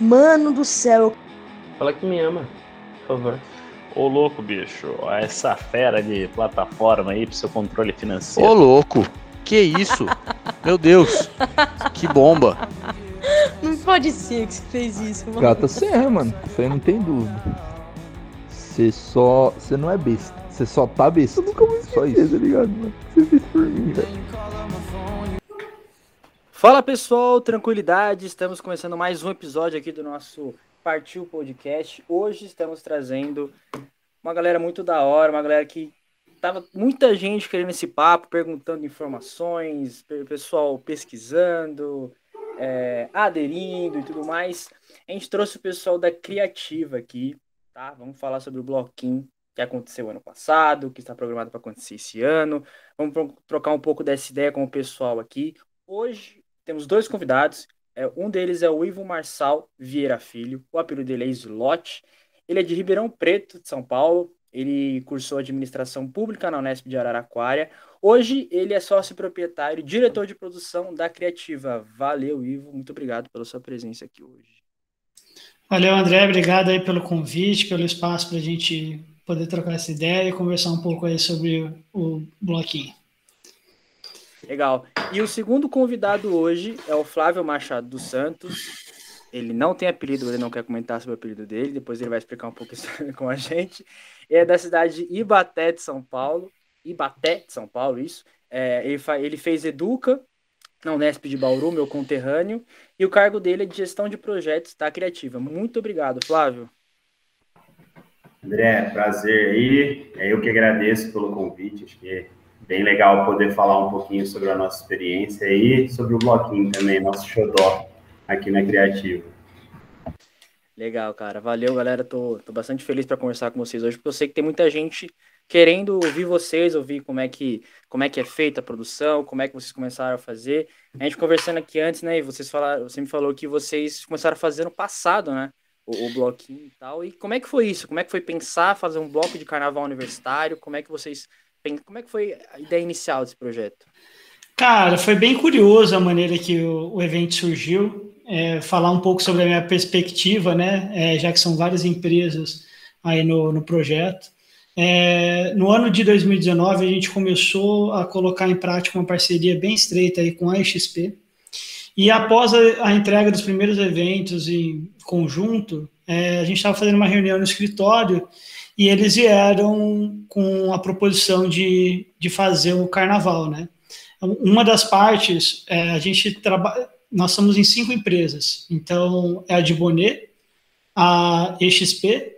Mano do céu. Fala que me ama, por favor. Ô louco, bicho, essa fera de plataforma aí pro seu controle financeiro. Ô louco, que isso? Meu Deus, que bomba. Não pode ser que você fez isso, mano. Gata serra, mano. Isso aí não tem dúvida. Você só. Você não é besta. Você só tá besta. Eu nunca vou esquecer, só isso. tá ligado, mano? Você fez por mim, velho. Fala pessoal, tranquilidade. Estamos começando mais um episódio aqui do nosso Partiu Podcast. Hoje estamos trazendo uma galera muito da hora, uma galera que tava muita gente querendo esse papo, perguntando informações, pessoal pesquisando, é, aderindo e tudo mais. A gente trouxe o pessoal da Criativa aqui, tá? Vamos falar sobre o bloquinho que aconteceu ano passado, que está programado para acontecer esse ano. Vamos trocar um pouco dessa ideia com o pessoal aqui. Hoje temos dois convidados. É, um deles é o Ivo Marçal Vieira Filho, o apelido dele é Slot. Ele é de Ribeirão Preto, de São Paulo. Ele cursou administração pública na Unesp de Araraquara. Hoje ele é sócio proprietário, diretor de produção da Criativa. Valeu, Ivo. Muito obrigado pela sua presença aqui hoje. Valeu, André. Obrigado aí pelo convite, pelo espaço para a gente poder trocar essa ideia e conversar um pouco aí sobre o bloquinho. Legal. E o segundo convidado hoje é o Flávio Machado dos Santos. Ele não tem apelido, ele não quer comentar sobre o apelido dele, depois ele vai explicar um pouco isso com a gente. Ele é da cidade de Ibaté de São Paulo. Ibaté de São Paulo, isso. É, ele, ele fez Educa na Unesp de Bauru, meu conterrâneo, e o cargo dele é de gestão de projetos da Criativa. Muito obrigado, Flávio. André, prazer aí. É eu que agradeço pelo convite. Acho que bem legal poder falar um pouquinho sobre a nossa experiência e sobre o bloquinho também, nosso xodó aqui na Criativa. Legal, cara. Valeu, galera. Tô, tô bastante feliz para conversar com vocês hoje, porque eu sei que tem muita gente querendo ouvir vocês, ouvir como é que como é que é feita a produção, como é que vocês começaram a fazer. A gente conversando aqui antes, né? E vocês falaram, você me falou que vocês começaram a fazer no passado, né? O, o, bloquinho e tal. E como é que foi isso? Como é que foi pensar fazer um bloco de carnaval universitário? Como é que vocês como é que foi a ideia inicial desse projeto? Cara, foi bem curioso a maneira que o, o evento surgiu. É, falar um pouco sobre a minha perspectiva, né? É, já que são várias empresas aí no, no projeto. É, no ano de 2019, a gente começou a colocar em prática uma parceria bem estreita aí com a XP. E após a, a entrega dos primeiros eventos em conjunto, é, a gente estava fazendo uma reunião no escritório e eles vieram com a proposição de, de fazer o carnaval, né? Uma das partes, é, a gente trabalha, nós estamos em cinco empresas, então é a de Bonet, a EXP,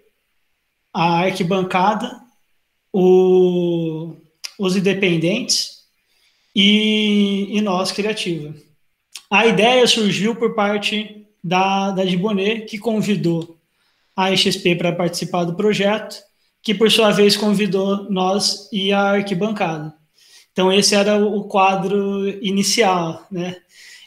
a Arquibancada, o, os independentes e, e nós, Criativa. A ideia surgiu por parte da, da Bonet, que convidou a XP para participar do projeto, que por sua vez convidou nós e a arquibancada. Então esse era o quadro inicial, né?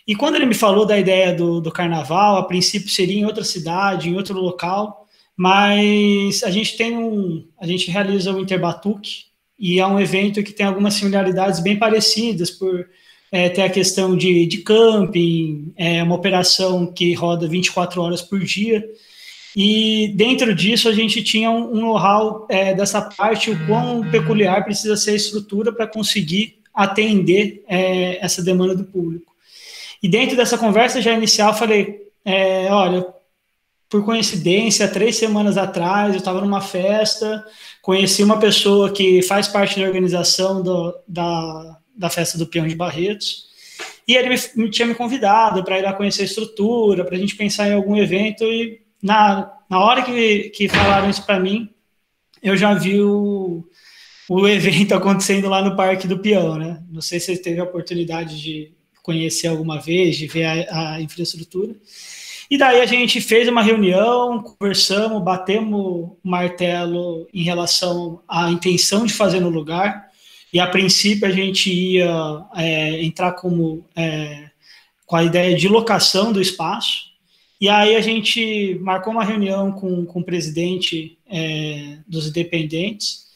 E quando ele me falou da ideia do, do carnaval, a princípio seria em outra cidade, em outro local, mas a gente tem um, a gente realiza o Interbatuque e é um evento que tem algumas similaridades bem parecidas por é, ter a questão de, de camping, é uma operação que roda 24 horas por dia, e dentro disso a gente tinha um, um know-how é, dessa parte, o quão peculiar precisa ser a estrutura para conseguir atender é, essa demanda do público. E dentro dessa conversa já inicial, falei: é, olha, por coincidência, três semanas atrás eu estava numa festa, conheci uma pessoa que faz parte da organização do, da, da festa do Peão de Barretos, e ele me, me tinha me convidado para ir lá conhecer a estrutura, para a gente pensar em algum evento, e na, na hora que, que falaram isso para mim, eu já vi o, o evento acontecendo lá no Parque do Peão, né? Não sei se você teve a oportunidade de conhecer alguma vez, de ver a, a infraestrutura. E daí a gente fez uma reunião, conversamos, batemos o martelo em relação à intenção de fazer no lugar. E a princípio a gente ia é, entrar como é, com a ideia de locação do espaço. E aí a gente marcou uma reunião com, com o presidente é, dos independentes,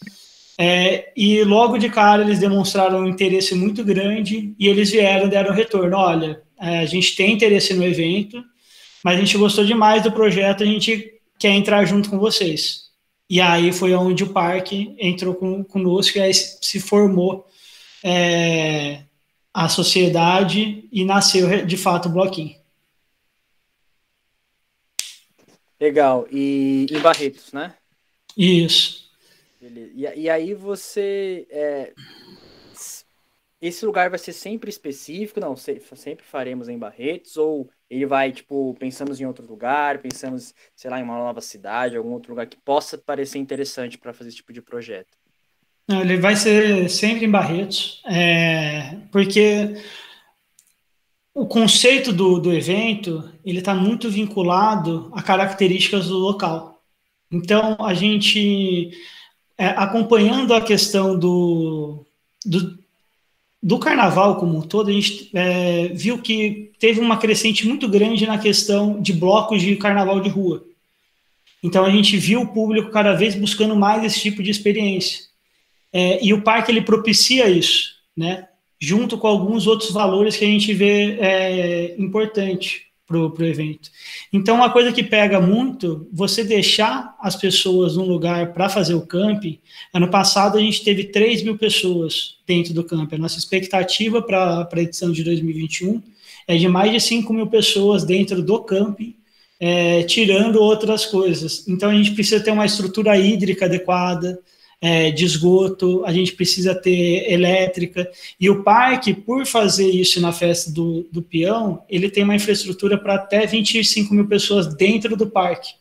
é, e logo de cara eles demonstraram um interesse muito grande e eles vieram deram retorno. Olha, é, a gente tem interesse no evento, mas a gente gostou demais do projeto, a gente quer entrar junto com vocês. E aí foi onde o parque entrou com, conosco e aí se formou é, a sociedade e nasceu de fato o bloquinho. Legal. E em Barretos, né? Isso. E, e, aí você. É, esse lugar vai ser sempre específico? Não, sempre faremos em Barretos? Ou ele vai, tipo, pensamos em outro lugar, pensamos, sei lá, em uma nova cidade, algum outro lugar que possa parecer interessante para fazer esse tipo de projeto? Não, ele vai ser sempre em Barretos, é, porque o conceito do, do evento ele está muito vinculado a características do local. Então, a gente, é, acompanhando a questão do, do, do, carnaval como um todo, a gente é, viu que teve uma crescente muito grande na questão de blocos de carnaval de rua. Então, a gente viu o público cada vez buscando mais esse tipo de experiência. É, e o parque ele propicia isso, né? Junto com alguns outros valores que a gente vê é, importante para o evento. Então, uma coisa que pega muito, você deixar as pessoas num lugar para fazer o camping. Ano passado, a gente teve 3 mil pessoas dentro do camping. A nossa expectativa para a edição de 2021 é de mais de 5 mil pessoas dentro do camping, é, tirando outras coisas. Então, a gente precisa ter uma estrutura hídrica adequada, é, de esgoto, a gente precisa ter elétrica. E o parque, por fazer isso na festa do, do peão, ele tem uma infraestrutura para até 25 mil pessoas dentro do parque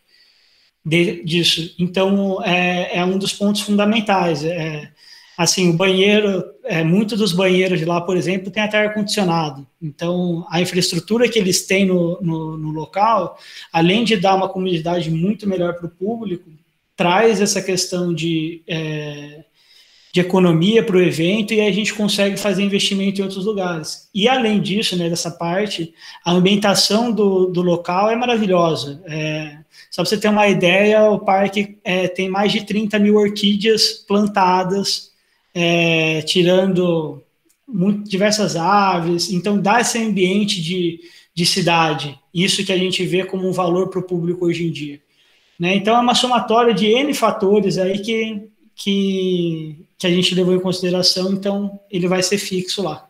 de, disso. Então, é, é, um dos pontos fundamentais. É, assim, o banheiro, é, muito dos banheiros de lá, por exemplo, tem até ar-condicionado. Então, a infraestrutura que eles têm no, no, no local, além de dar uma comunidade muito melhor para o público, traz essa questão de, é, de economia para o evento e a gente consegue fazer investimento em outros lugares. E além disso, né, dessa parte, a ambientação do, do local é maravilhosa. É, só para você ter uma ideia, o parque é, tem mais de 30 mil orquídeas plantadas, é, tirando muito, diversas aves, então dá esse ambiente de, de cidade, isso que a gente vê como um valor para o público hoje em dia. Né? Então, é uma somatória de N fatores aí que, que, que a gente levou em consideração, então ele vai ser fixo lá.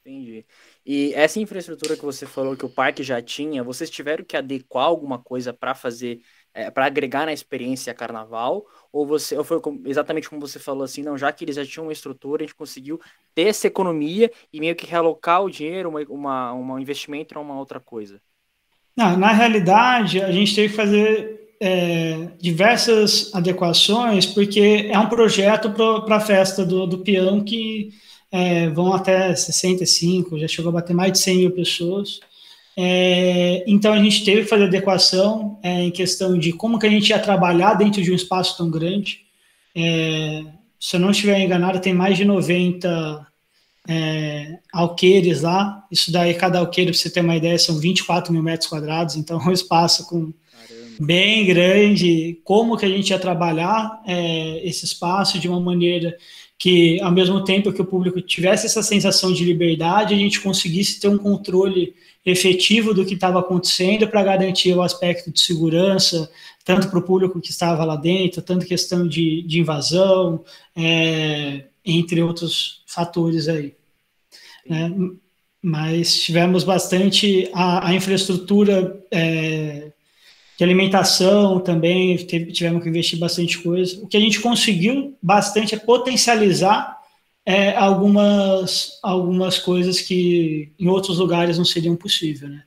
Entendi. E essa infraestrutura que você falou que o parque já tinha, vocês tiveram que adequar alguma coisa para fazer, é, para agregar na experiência carnaval? Ou você, ou foi exatamente como você falou assim, não, já que eles já tinham uma estrutura, a gente conseguiu ter essa economia e meio que realocar o dinheiro, uma, uma, um investimento para uma outra coisa? Não, na realidade, a gente teve que fazer é, diversas adequações, porque é um projeto para a festa do, do peão que é, vão até 65, já chegou a bater mais de 100 mil pessoas. É, então a gente teve que fazer adequação é, em questão de como que a gente ia trabalhar dentro de um espaço tão grande. É, se eu não estiver enganado, tem mais de 90 é, alqueires lá. Isso daí, cada alqueire, para você ter uma ideia, são 24 mil metros quadrados, então é um espaço com bem grande, como que a gente ia trabalhar é, esse espaço de uma maneira que, ao mesmo tempo que o público tivesse essa sensação de liberdade, a gente conseguisse ter um controle efetivo do que estava acontecendo para garantir o aspecto de segurança, tanto para o público que estava lá dentro, tanto questão de, de invasão, é, entre outros fatores aí. Né? Mas tivemos bastante a, a infraestrutura é, de alimentação também, tivemos que investir bastante coisa. O que a gente conseguiu bastante é potencializar é, algumas, algumas coisas que em outros lugares não seriam possível, né?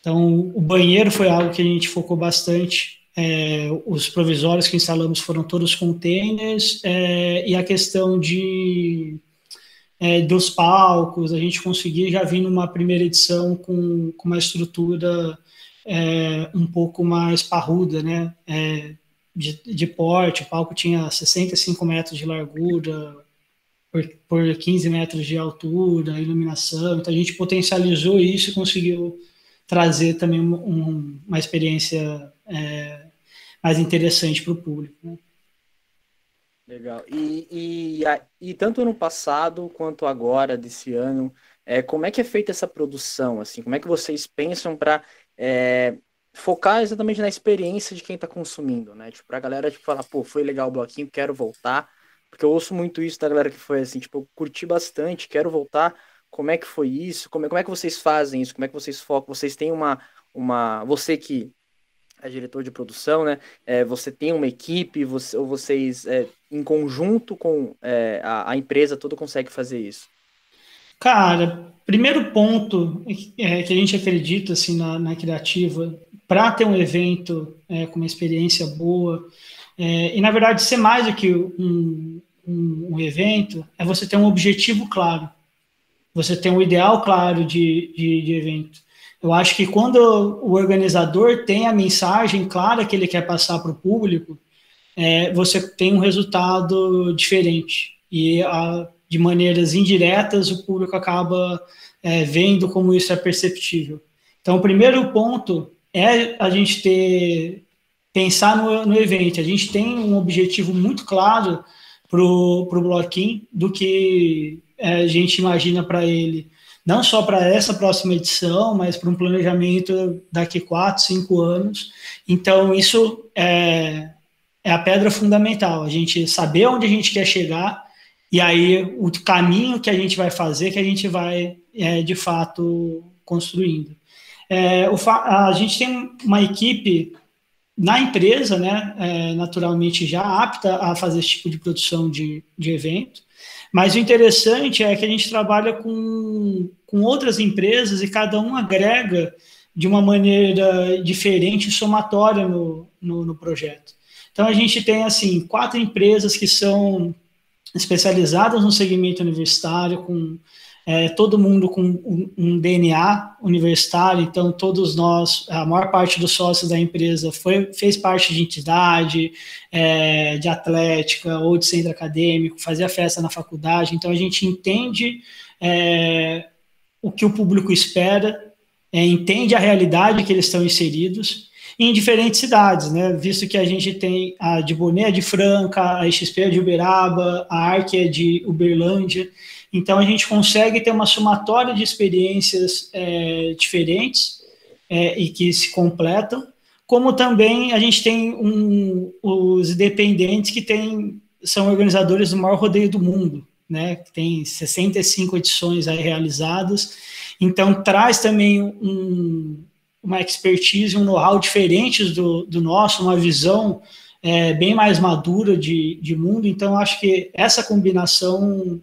Então, o banheiro foi algo que a gente focou bastante. É, os provisórios que instalamos foram todos containers é, e a questão de é, dos palcos, a gente conseguiu já vir numa primeira edição com, com uma estrutura é, um pouco mais parruda, né? É, de, de, porte, o palco tinha 65 metros de largura por, por 15 metros de altura, iluminação, então a gente potencializou isso e conseguiu trazer também um, uma experiência é, mais interessante para o público. Né? Legal. E, e, e, tanto ano passado quanto agora, desse ano, é, como é que é feita essa produção? Assim, como é que vocês pensam para é, focar exatamente na experiência de quem está consumindo, né? Tipo, pra galera tipo, falar, pô, foi legal o bloquinho, quero voltar. Porque eu ouço muito isso da galera que foi assim, tipo, eu curti bastante, quero voltar. Como é que foi isso? Como é, como é que vocês fazem isso? Como é que vocês focam? Vocês têm uma. uma você que é diretor de produção, né? É, você tem uma equipe, você, ou vocês, é, em conjunto com é, a, a, empresa toda, consegue fazer isso? Cara, primeiro ponto é, que a gente acredita assim, na, na criativa, para ter um evento é, com uma experiência boa, é, e na verdade ser mais do que um, um, um, evento, é você ter um objetivo claro, você ter um ideal claro de, de, de evento. Eu acho que quando o organizador tem a mensagem clara que ele quer passar para o público, é, você tem um resultado diferente. E a, de maneiras indiretas o público acaba é, vendo como isso é perceptível. Então, o primeiro ponto é a gente ter pensar no, no evento. A gente tem um objetivo muito claro para o bloquinho do que é, a gente imagina para ele não só para essa próxima edição, mas para um planejamento daqui quatro, cinco anos. Então, isso é, é a pedra fundamental, a gente saber onde a gente quer chegar e aí o caminho que a gente vai fazer, que a gente vai, é, de fato, construindo. É, a gente tem uma equipe na empresa, né, é, naturalmente já apta a fazer esse tipo de produção de, de evento, mas o interessante é que a gente trabalha com, com outras empresas e cada um agrega de uma maneira diferente, somatória no, no, no projeto. Então a gente tem assim quatro empresas que são especializadas no segmento universitário, com é, todo mundo com um, um, DNA universitário, então todos nós, a maior parte dos sócios da empresa foi, fez parte de entidade, é, de atlética ou de centro acadêmico, fazia festa na faculdade, então a gente entende é, o que o público espera, é, entende a realidade que eles estão inseridos, em diferentes cidades, né? Visto que a gente tem a de Boné de Franca, a XP de Uberaba, a Arc é de Uberlândia. Então, a gente consegue ter uma somatória de experiências é, diferentes é, e que se completam, como também a gente tem um, os independentes que tem, são organizadores do maior rodeio do mundo, né? Tem 65 edições aí realizadas, então traz também um, uma expertise, um know-how diferentes do, do nosso, uma visão é, bem mais madura de, de mundo, então acho que essa combinação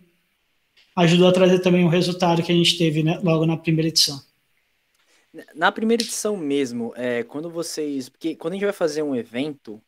ajudou a trazer também o resultado que a gente teve né, logo na primeira edição. Na primeira edição mesmo, é, quando vocês. Porque quando a gente vai fazer um evento,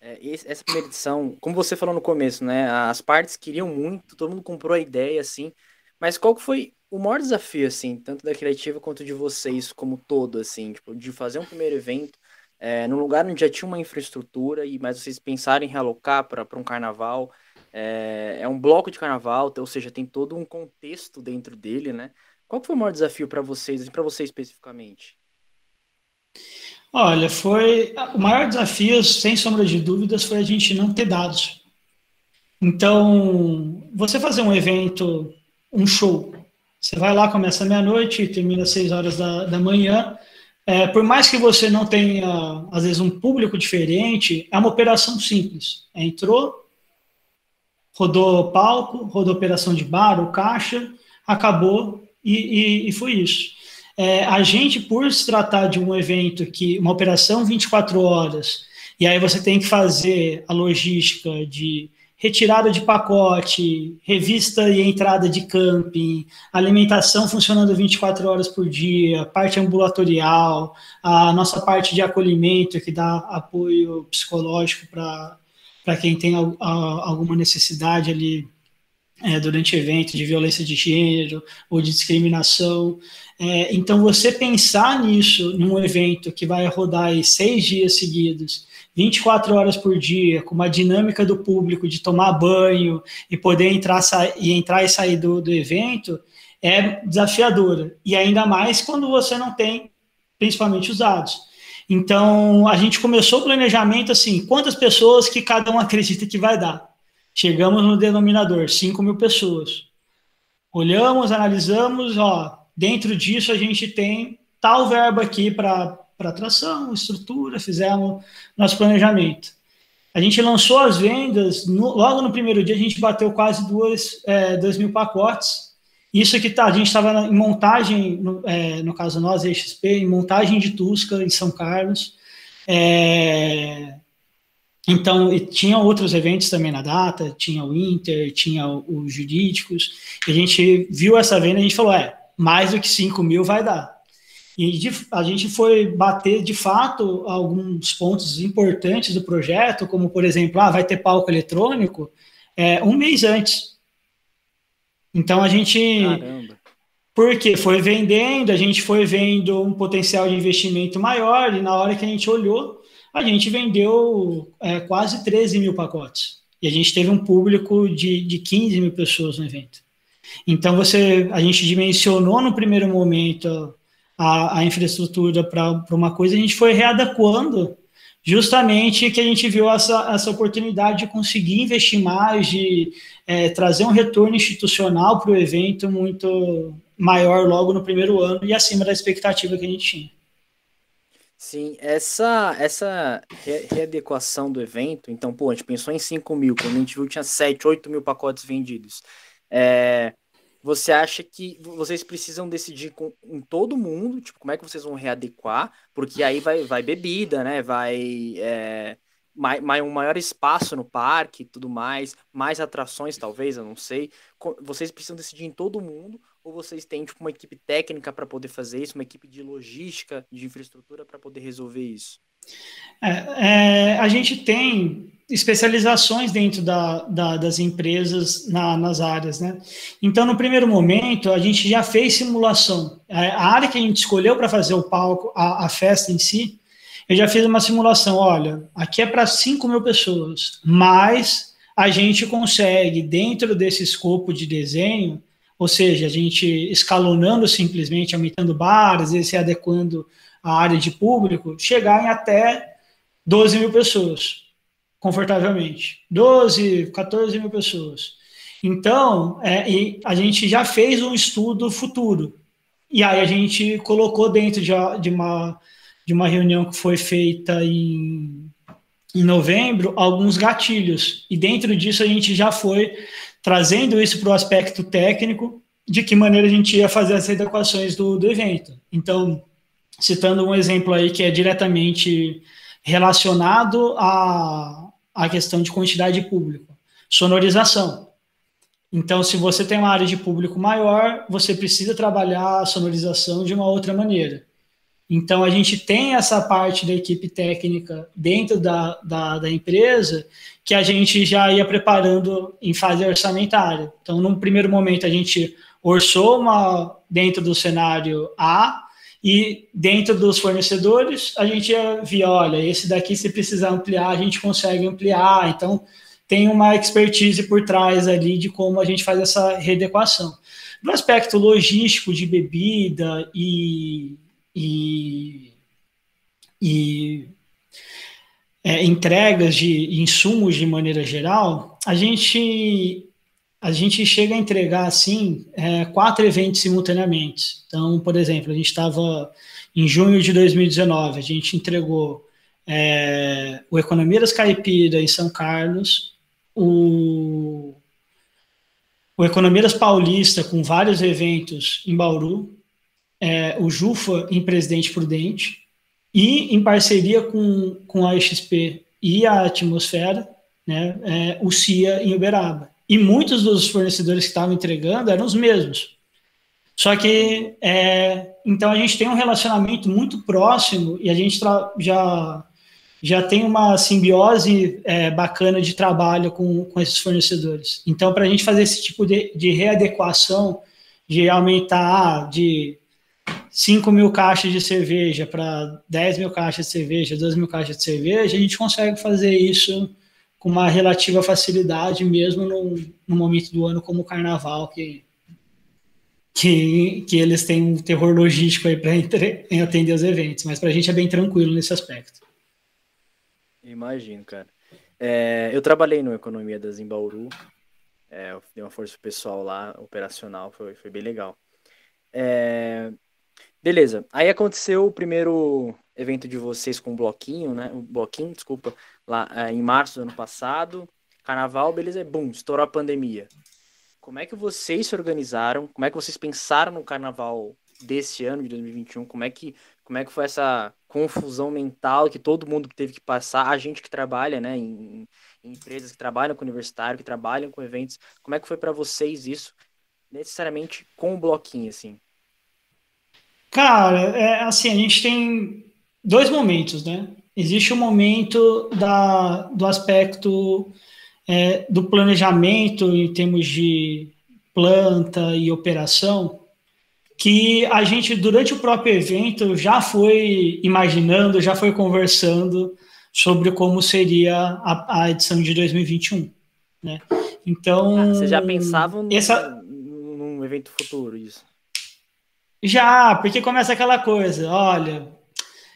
é, essa primeira edição, como você falou no começo, né? As partes queriam muito, todo mundo comprou a ideia, assim. Mas qual que foi o maior desafio, assim, tanto da criativa quanto de vocês como todo, assim, tipo, de fazer um primeiro evento é, num lugar onde já tinha uma infraestrutura, e mas vocês pensarem em realocar para um carnaval, é, é um bloco de carnaval, ou seja, tem todo um contexto dentro dele, né? Qual foi o maior desafio para vocês, e para você especificamente? Olha, foi o maior desafio, sem sombra de dúvidas, foi a gente não ter dados. Então, você fazer um evento, um show, você vai lá, começa meia-noite e termina às seis horas da, da manhã. É, por mais que você não tenha, às vezes, um público diferente, é uma operação simples. É, entrou, rodou palco, rodou operação de bar, o caixa, acabou e, e, e foi isso. É, a gente, por se tratar de um evento que, uma operação 24 horas, e aí você tem que fazer a logística de retirada de pacote, revista e entrada de camping, alimentação funcionando 24 horas por dia, parte ambulatorial, a nossa parte de acolhimento que dá apoio psicológico para quem tem a, a, alguma necessidade ali é, durante evento de violência de gênero ou de discriminação. É, então, você pensar nisso num evento que vai rodar seis dias seguidos, 24 horas por dia, com uma dinâmica do público de tomar banho e poder entrar, e, entrar e sair do, do evento, é desafiadora. E ainda mais quando você não tem, principalmente, os dados. Então, a gente começou o planejamento assim, quantas pessoas que cada um acredita que vai dar? Chegamos no denominador, 5 mil pessoas. Olhamos, analisamos, ó, dentro disso a gente tem tal verba aqui para atração, estrutura, fizemos nosso planejamento. A gente lançou as vendas, no, logo no primeiro dia a gente bateu quase duas, é, dois mil pacotes. Isso que tá, a gente estava em montagem, no, é, no caso nós, a XP, em montagem de Tusca em São Carlos. É, então, e tinha outros eventos também na data, tinha o Inter, tinha os jurídicos, e a gente viu essa venda e a gente falou, é, mais do que 5 mil vai dar. E de, a gente foi bater, de fato, alguns pontos importantes do projeto, como, por exemplo, ah, vai ter palco eletrônico, é, um mês antes. Então, a gente... Caramba. Porque foi vendendo, a gente foi vendo um potencial de investimento maior, e na hora que a gente olhou, a gente vendeu é, quase 13 mil pacotes. E a gente teve um público de, de 15 mil pessoas no evento. Então, você, a gente dimensionou no primeiro momento a, a infraestrutura para uma coisa, a gente foi readequando justamente que a gente viu essa, essa oportunidade de conseguir investir mais, de é, trazer um retorno institucional para o evento muito maior logo no primeiro ano e acima da expectativa que a gente tinha. Sim, essa, essa re readequação do evento, então, pô, a gente pensou em 5 mil, quando a gente viu tinha 7, 8 mil pacotes vendidos. É, você acha que vocês precisam decidir com, em todo mundo, tipo, como é que vocês vão readequar? Porque aí vai, vai bebida, né? Vai é, mai, mai, um maior espaço no parque e tudo mais, mais atrações, talvez, eu não sei. Vocês precisam decidir em todo mundo ou vocês têm tipo, uma equipe técnica para poder fazer isso, uma equipe de logística, de infraestrutura para poder resolver isso? É, é, a gente tem especializações dentro da, da, das empresas na, nas áreas, né? Então, no primeiro momento, a gente já fez simulação. A, área que a gente escolheu para fazer o palco, a, a, festa em si, eu já fiz uma simulação. Olha, aqui é para 5 mil pessoas, mas a gente consegue, dentro desse escopo de desenho, ou seja, a gente escalonando simplesmente, aumentando bares, e se adequando à área de público, chegar em até 12 mil pessoas, confortavelmente. 12, 14 mil pessoas. Então, é, a gente já fez um estudo futuro. E aí a gente colocou dentro de, de, uma, de uma reunião que foi feita em, em novembro alguns gatilhos. E dentro disso a gente já foi trazendo isso para o aspecto técnico, de que maneira a gente ia fazer as adequações do, do evento. Então, citando um exemplo aí que é diretamente relacionado à, à questão de quantidade de público, sonorização. Então, se você tem uma área de público maior, você precisa trabalhar a sonorização de uma outra maneira. Então, a gente tem essa parte da equipe técnica dentro da, da, da, empresa que a gente já ia preparando em fase orçamentária. Então, num primeiro momento, a gente orçou uma dentro do cenário A e dentro dos fornecedores, a gente via, olha, esse daqui, se precisar ampliar, a gente consegue ampliar. Então, tem uma expertise por trás ali de como a gente faz essa readequação. No aspecto logístico de bebida e e, e é, entregas de insumos de maneira geral, a gente a gente chega a entregar assim é, quatro eventos simultaneamente. Então, por exemplo, a gente estava em junho de 2019, a gente entregou é, o Economias Caipira em São Carlos, o, o Economias Paulista com vários eventos em Bauru, é, o Jufa em Presidente Prudente e em parceria com, com a XP e a Atmosfera, né, é, o CIA em Uberaba. E muitos dos fornecedores que estavam entregando eram os mesmos. Só que, é, então a gente tem um relacionamento muito próximo e a gente já, já tem uma simbiose é, bacana de trabalho com, com esses fornecedores. Então, para a gente fazer esse tipo de, de readequação, de aumentar de 5 mil caixas de cerveja para 10 mil caixas de cerveja, 12 mil caixas de cerveja, a gente consegue fazer isso com uma relativa facilidade, mesmo no, no momento do ano como o carnaval, que, que, que eles têm um terror logístico aí para atender os eventos, mas para a gente é bem tranquilo nesse aspecto. Imagino, cara. É, eu trabalhei no Economia das Embauru, é, eu dei uma força pessoal lá, operacional, foi, foi bem legal. É, Beleza. Aí aconteceu o primeiro evento de vocês com o bloquinho, né? O bloquinho, desculpa, lá é, em março do ano passado. Carnaval, beleza, bum, estourou a pandemia. Como é que vocês se organizaram? Como é que vocês pensaram no carnaval desse ano de 2021? Como é que como é que foi essa confusão mental que todo mundo teve que passar? A gente que trabalha, né, em, em empresas que trabalham com universitário, que trabalham com eventos, como é que foi para vocês isso? Necessariamente com o bloquinho, assim. Cara, é, assim, a gente tem dois momentos, né? Existe o momento da, do aspecto é, do planejamento em termos de planta e operação, que a gente, durante o próprio evento, já foi imaginando, já foi conversando sobre como seria a, a edição de 2021. Né? Então. Ah, vocês já pensavam no, essa... num evento futuro, isso? Já, porque começa aquela coisa, olha,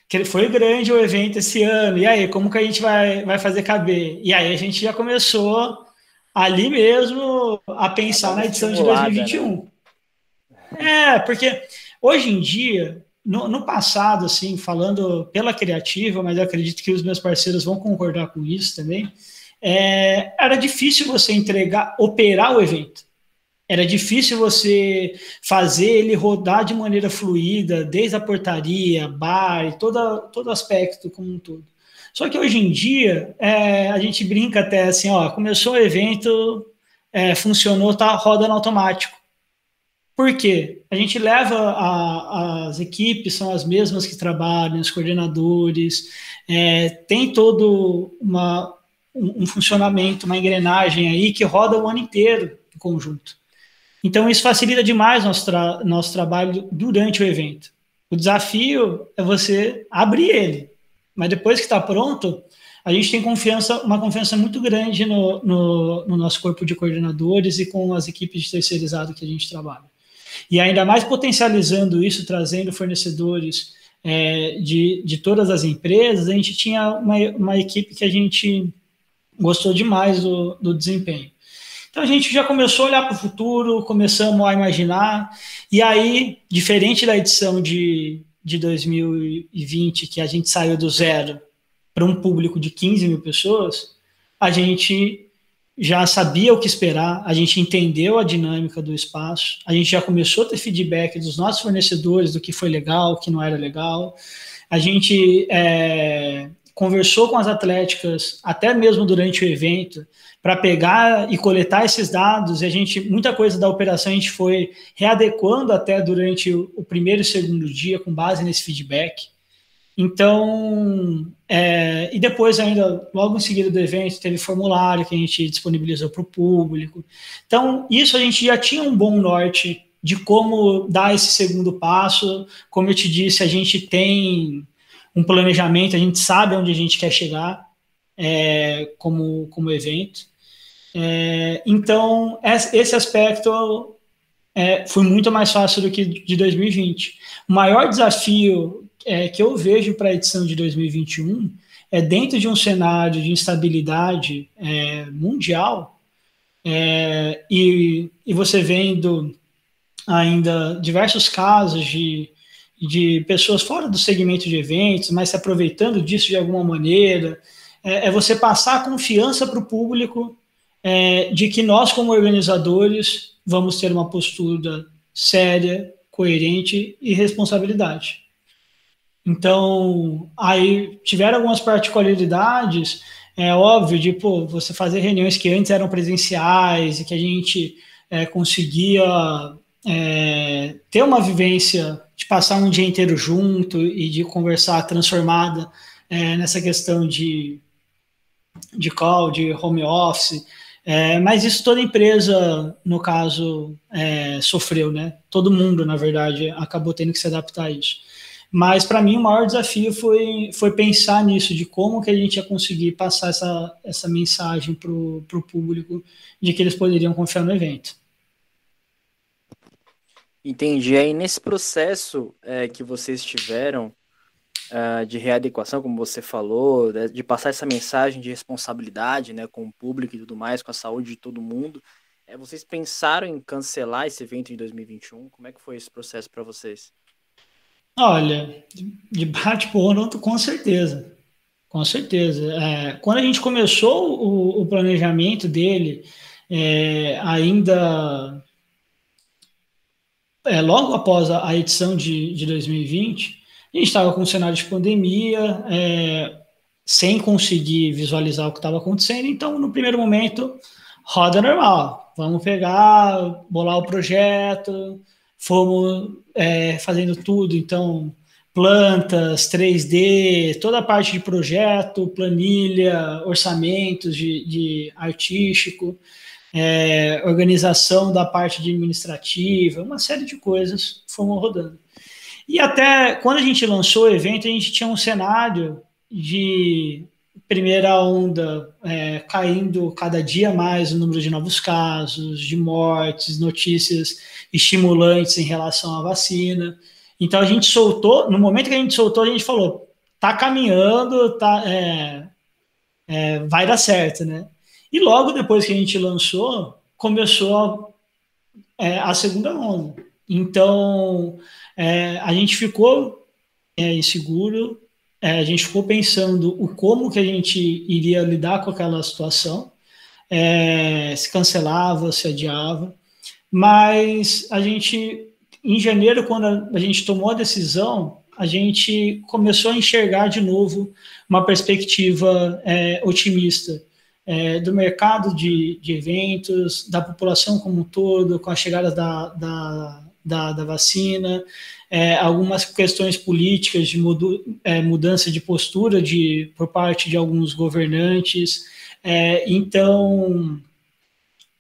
que foi grande o evento esse ano, e aí, como que a gente vai, vai fazer caber? E aí a gente já começou ali mesmo a pensar na edição de 2021. Né? É, porque hoje em dia, no, no, passado, assim, falando pela criativa, mas eu acredito que os meus parceiros vão concordar com isso também, é, era difícil você entregar, operar o evento. Era difícil você fazer ele rodar de maneira fluida, desde a portaria, bar, e todo, aspecto como um todo. Só que hoje em dia, é, a gente brinca até assim, ó, começou o evento, é, funcionou, tá rodando automático. Por quê? A gente leva a, as equipes, são as mesmas que trabalham, os coordenadores, é, tem todo uma, um, um, funcionamento, uma engrenagem aí que roda o ano inteiro em conjunto. Então, isso facilita demais nosso, tra nosso trabalho durante o evento. O desafio é você abrir ele, mas depois que está pronto, a gente tem confiança, uma confiança muito grande no, no, no nosso corpo de coordenadores e com as equipes de terceirizado que a gente trabalha. E ainda mais potencializando isso, trazendo fornecedores é, de, de todas as empresas, a gente tinha uma, uma equipe que a gente gostou demais do, do desempenho. Então a gente já começou a olhar para o futuro, começamos a imaginar, e aí, diferente da edição de, de 2020, que a gente saiu do zero para um público de 15 mil pessoas, a gente já sabia o que esperar, a gente entendeu a dinâmica do espaço, a gente já começou a ter feedback dos nossos fornecedores do que foi legal, o que não era legal, a gente é, conversou com as atléticas até mesmo durante o evento para pegar e coletar esses dados e a gente muita coisa da operação a gente foi readequando até durante o primeiro e segundo dia com base nesse feedback então, é, e depois ainda, logo em seguida do evento, teve formulário que a gente disponibilizou para o público. Então, isso a gente já tinha um bom norte de como dar esse segundo passo. Como eu te disse, a gente tem um planejamento, a gente sabe onde a gente quer chegar é, como, como evento. É, então, esse aspecto é, foi muito mais fácil do que de 2020. O maior desafio é, que eu vejo para a edição de 2021 é dentro de um cenário de instabilidade é, mundial é, e, e você vendo ainda diversos casos de, de pessoas fora do segmento de eventos, mas se aproveitando disso de alguma maneira, é, é você passar a confiança para o público é, de que nós, como organizadores, vamos ter uma postura séria, coerente e responsabilidade. Então, aí tiveram algumas particularidades, é óbvio, de pô, você fazer reuniões que antes eram presenciais e que a gente é, conseguia é, ter uma vivência de passar um dia inteiro junto e de conversar transformada é, nessa questão de, de call, de home office. É, mas isso toda empresa, no caso, é, sofreu, né? Todo mundo, na verdade, acabou tendo que se adaptar a isso. Mas para mim o maior desafio foi, foi pensar nisso, de como que a gente ia conseguir passar essa, essa mensagem para o público de que eles poderiam confiar no evento. Entendi. Aí nesse processo é, que vocês tiveram uh, de readequação, como você falou, de, de, passar essa mensagem de responsabilidade né, com o público e tudo mais, com a saúde de todo mundo, é, vocês pensaram em cancelar esse evento em 2021? Como é que foi esse processo para vocês? Olha, de bate-porra, com certeza. Com certeza. É, quando a gente começou o, o planejamento dele, é, ainda é, logo após a, a edição de, de 2020, a gente estava com um cenário de pandemia, é, sem conseguir visualizar o que estava acontecendo. Então, no primeiro momento, roda normal. Vamos pegar, bolar o projeto, fomos é, fazendo tudo. Então, plantas, 3D, toda a parte de projeto, planilha, orçamentos de, de artístico, é, organização da parte administrativa, uma série de coisas fomos rodando. E até quando a gente lançou o evento, a gente tinha um cenário de primeira onda é, caindo cada dia mais o número de novos casos, de mortes, notícias estimulantes em relação à vacina. Então a gente soltou, no momento que a gente soltou, a gente falou, tá caminhando, tá, é, é, vai dar certo, né? E logo depois que a gente lançou, começou a, é, a segunda onda. Então é, a gente ficou é, inseguro, é, a gente ficou pensando o como que a gente iria lidar com aquela situação, é, se cancelava, se adiava, mas a gente, em janeiro, quando a, a gente tomou a decisão, a gente começou a enxergar de novo uma perspectiva é, otimista é, do mercado de, de, eventos, da população como um todo, com a chegada da, da, da, da vacina, é, algumas questões políticas de mudu, é, mudança de postura de, por parte de alguns governantes. É, então,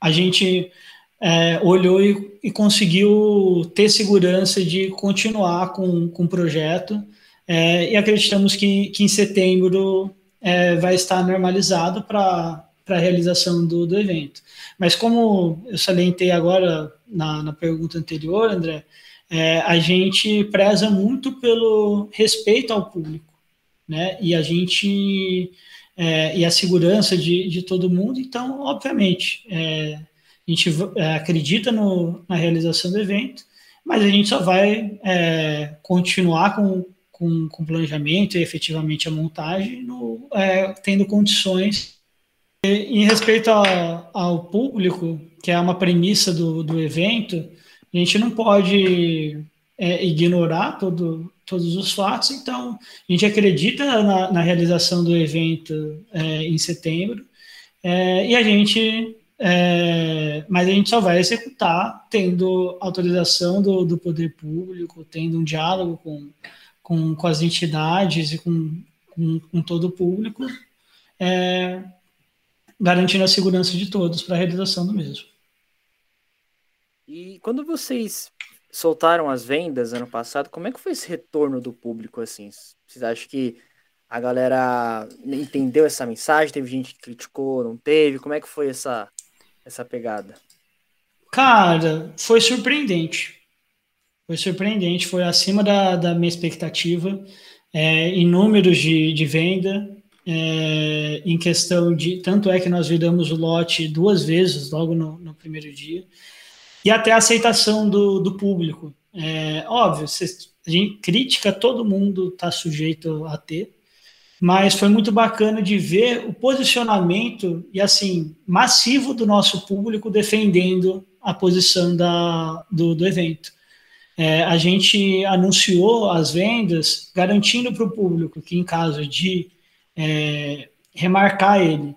a gente é, olhou e, e, conseguiu ter segurança de continuar com, com o projeto é, e acreditamos que, que em setembro é, vai estar normalizado para a realização do, do evento. Mas como eu salientei agora na, na pergunta anterior, André, é, a gente preza muito pelo respeito ao público, né? E a gente é, e a segurança de, de todo mundo. Então, obviamente, é, a gente é, acredita no, na realização do evento, mas a gente só vai é, continuar com, com, com planejamento e efetivamente a montagem, no, é, tendo condições. E, em respeito ao, ao público, que é uma premissa do, do evento, a gente não pode é, ignorar todo, todos os fatos, então a gente acredita na, na realização do evento é, em setembro é, e a gente, é, mas a gente só vai executar tendo autorização do, do poder público, tendo um diálogo com, com, com as entidades e com, com, com todo o público, é, garantindo a segurança de todos para a realização do mesmo. E quando vocês soltaram as vendas ano passado, como é que foi esse retorno do público assim? Vocês acham que a galera entendeu essa mensagem? Teve gente que criticou, não teve? Como é que foi essa essa pegada? Cara, foi surpreendente. Foi surpreendente, foi acima da, da minha expectativa. É, em números de, de venda, é, em questão de. Tanto é que nós viramos o lote duas vezes logo no, no primeiro dia e até a aceitação do, do público. É, óbvio, a gente, crítica todo mundo está sujeito a ter, mas foi muito bacana de ver o posicionamento e assim massivo do nosso público defendendo a posição da, do, do evento. É, a gente anunciou as vendas, garantindo para o público que, em caso de é, remarcar ele,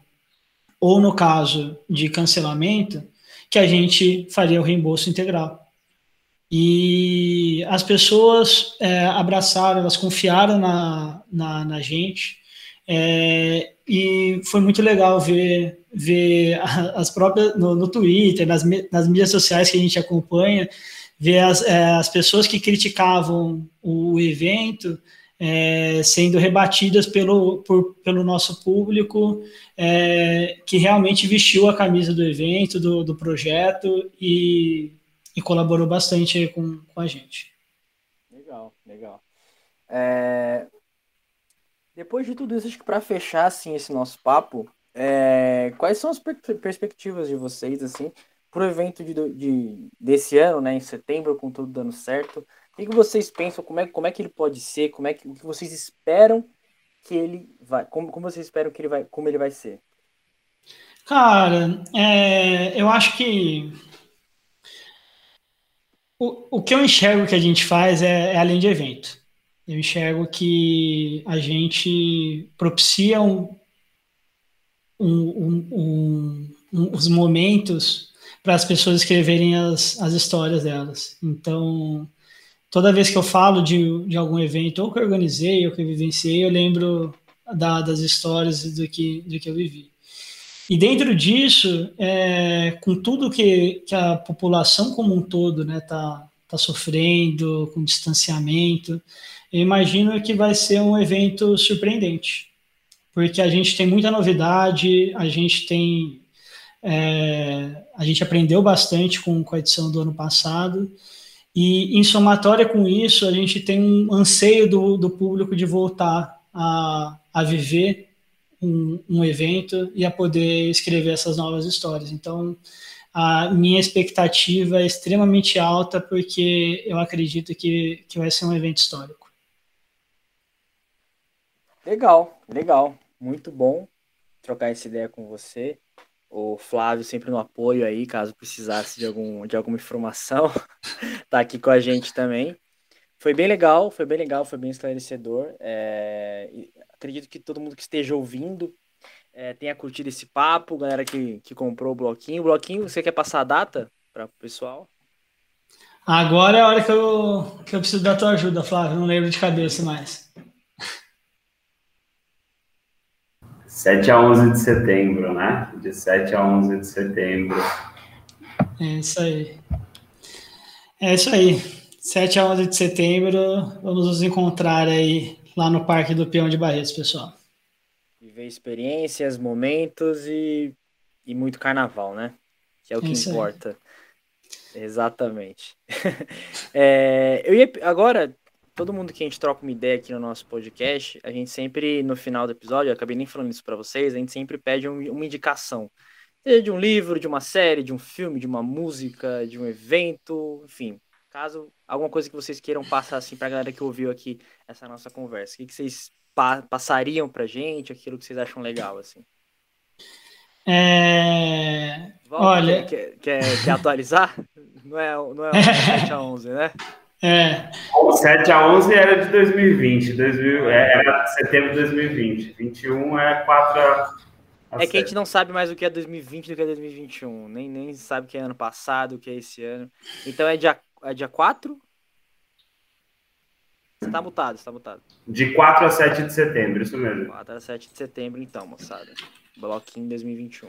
ou no caso de cancelamento, que a gente faria o reembolso integral. E as pessoas é, abraçaram, elas confiaram na, na, na gente, é, e foi muito legal ver, ver as próprias no, no Twitter, nas, nas mídias sociais que a gente acompanha, ver as, é, as pessoas que criticavam o evento é, sendo rebatidas pelo, por, pelo nosso público é, que realmente vestiu a camisa do evento, do, do projeto e, e, colaborou bastante com, com a gente. Legal, legal. É, depois de tudo isso, acho que para fechar assim, esse nosso papo, é, quais são as per perspectivas de vocês assim para o evento de, de, desse ano, né, em setembro, com tudo dando certo? O que vocês pensam? Como é, como é que ele pode ser? Como é que, o que vocês esperam que ele vai? Como, como vocês esperam que ele vai, como ele vai ser? Cara, é, eu acho que o, o que eu enxergo que a gente faz é, é além de evento. Eu enxergo que a gente propicia um, um, um, os momentos para as pessoas escreverem as, as histórias delas. Então, toda vez que eu falo de, de algum evento, ou que eu organizei, ou que eu vivenciei, eu lembro da, das histórias do que, do que eu vivi. E dentro disso, é, com tudo que, que a população como um todo está né, tá, tá sofrendo, com distanciamento, eu imagino que vai ser um evento surpreendente, porque a gente tem muita novidade, a gente tem. É, a gente aprendeu bastante com, com a edição do ano passado, e em somatória com isso, a gente tem um anseio do, do público de voltar a, a viver um, um, evento e a poder escrever essas novas histórias. Então, a minha expectativa é extremamente alta, porque eu acredito que, que vai ser um evento histórico. Legal, legal. Muito bom trocar essa ideia com você. O Flávio sempre no apoio aí, caso precisasse de, algum, de alguma informação, tá aqui com a gente também. Foi bem legal, foi bem legal, foi bem esclarecedor. É, acredito que todo mundo que esteja ouvindo é, tenha curtido esse papo, galera que, que comprou o bloquinho. O bloquinho, você quer passar a data para o pessoal? Agora é a hora que eu, que eu preciso da tua ajuda, Flávio. Não lembro de cabeça mais. 7 a 11 de setembro, né? De 7 a 11 de setembro. É isso aí. É isso aí. 7 a 11 de setembro, vamos nos encontrar aí lá no Parque do Peão de Barretos, pessoal. Viver experiências, momentos e, e muito carnaval, né? Que é o que é importa. Aí. Exatamente. é, eu ia agora todo mundo que a gente troca uma ideia aqui no nosso podcast, a gente sempre, no final do episódio, eu acabei nem falando isso para vocês, a gente sempre pede um, uma indicação. Seja de um livro, de uma série, de um filme, de uma música, de um evento, enfim. Caso alguma coisa que vocês queiram passar assim pra galera que ouviu aqui essa nossa conversa. O que, que vocês pa passariam pra gente, aquilo que vocês acham legal, assim? É... Olha... Quer, quer, quer atualizar? Não é, não é 7 a 11, né? É. O 7 a 11 era de 2020, 2000, é, era setembro de 2020. 21 é 4 a, a É que a gente não sabe mais o que é 2020 do que é 2021. Nem, nem sabe o que é ano passado, o que é esse ano. Então é dia, é dia 4? Você tá mutado, você tá mutado. De 4 a 7 de setembro, isso mesmo. 4 a 7 de setembro, então, moçada. Bloquinho 2021.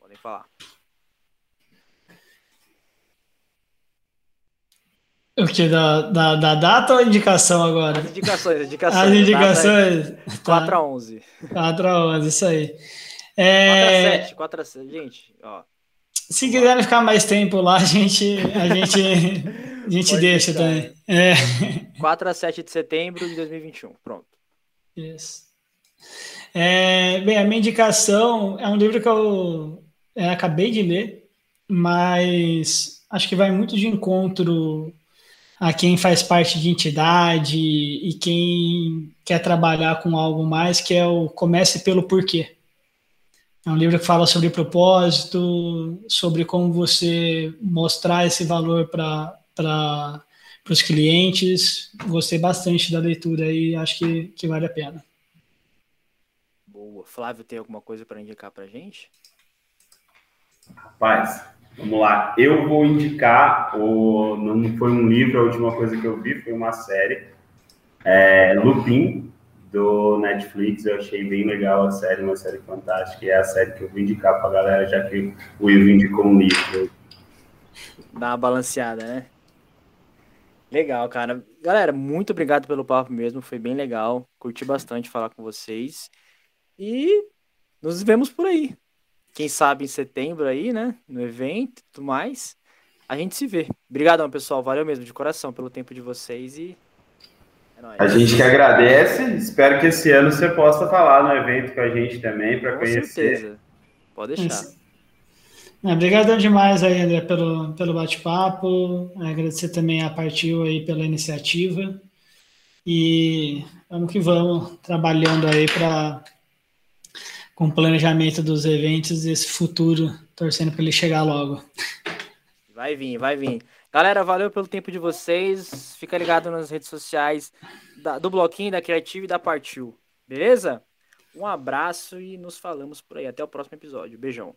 Podem falar. O que? Da, da, da data ou indicação agora? As indicações, indicações. As indicações. Tá. 4 a 11. 4 a 11, isso aí. É... 4 a 7, 4 a 7. Gente, ó. Se quiserem ficar mais tempo lá, a gente, a gente, a gente deixa deixar. também. É. 4 a 7 de setembro de 2021. Pronto. Isso. É, bem, a minha indicação é um livro que eu é, acabei de ler, mas acho que vai muito de encontro a quem faz parte de entidade e quem quer trabalhar com algo mais, que é o Comece pelo Porquê. É um livro que fala sobre propósito, sobre como você mostrar esse valor para os clientes. Gostei bastante da leitura e acho que, que vale a pena. Boa. Flávio, tem alguma coisa para indicar para gente? Rapaz, Vamos lá, eu vou indicar, o, não foi um livro, a última coisa que eu vi foi uma série, é, Lupin, do Netflix, eu achei bem legal a série, uma série fantástica, e é a série que eu vou indicar para a galera, já que o Ivo indicou um livro. Dá uma balanceada, né? Legal, cara. Galera, muito obrigado pelo papo mesmo, foi bem legal, curti bastante falar com vocês, e nos vemos por aí quem sabe em setembro aí, né? No evento e tudo mais. A gente se vê. Obrigadão, pessoal. Valeu mesmo, de coração, pelo tempo de vocês e. É a gente que agradece. Espero que esse ano você possa falar no evento com a gente também para conhecer. Com certeza. Pode deixar. Obrigadão demais aí, André, pelo, pelo bate-papo. Agradecer também a Partiu aí pela iniciativa. E vamos que vamos, trabalhando aí para com o planejamento dos eventos e esse futuro, torcendo para ele chegar logo. Vai vir, vai vir. Galera, valeu pelo tempo de vocês. Fica ligado nas redes sociais da, do Bloquinho, da Criativa e da Partiu. Beleza? Um abraço e nos falamos por aí. Até o próximo episódio. Beijão.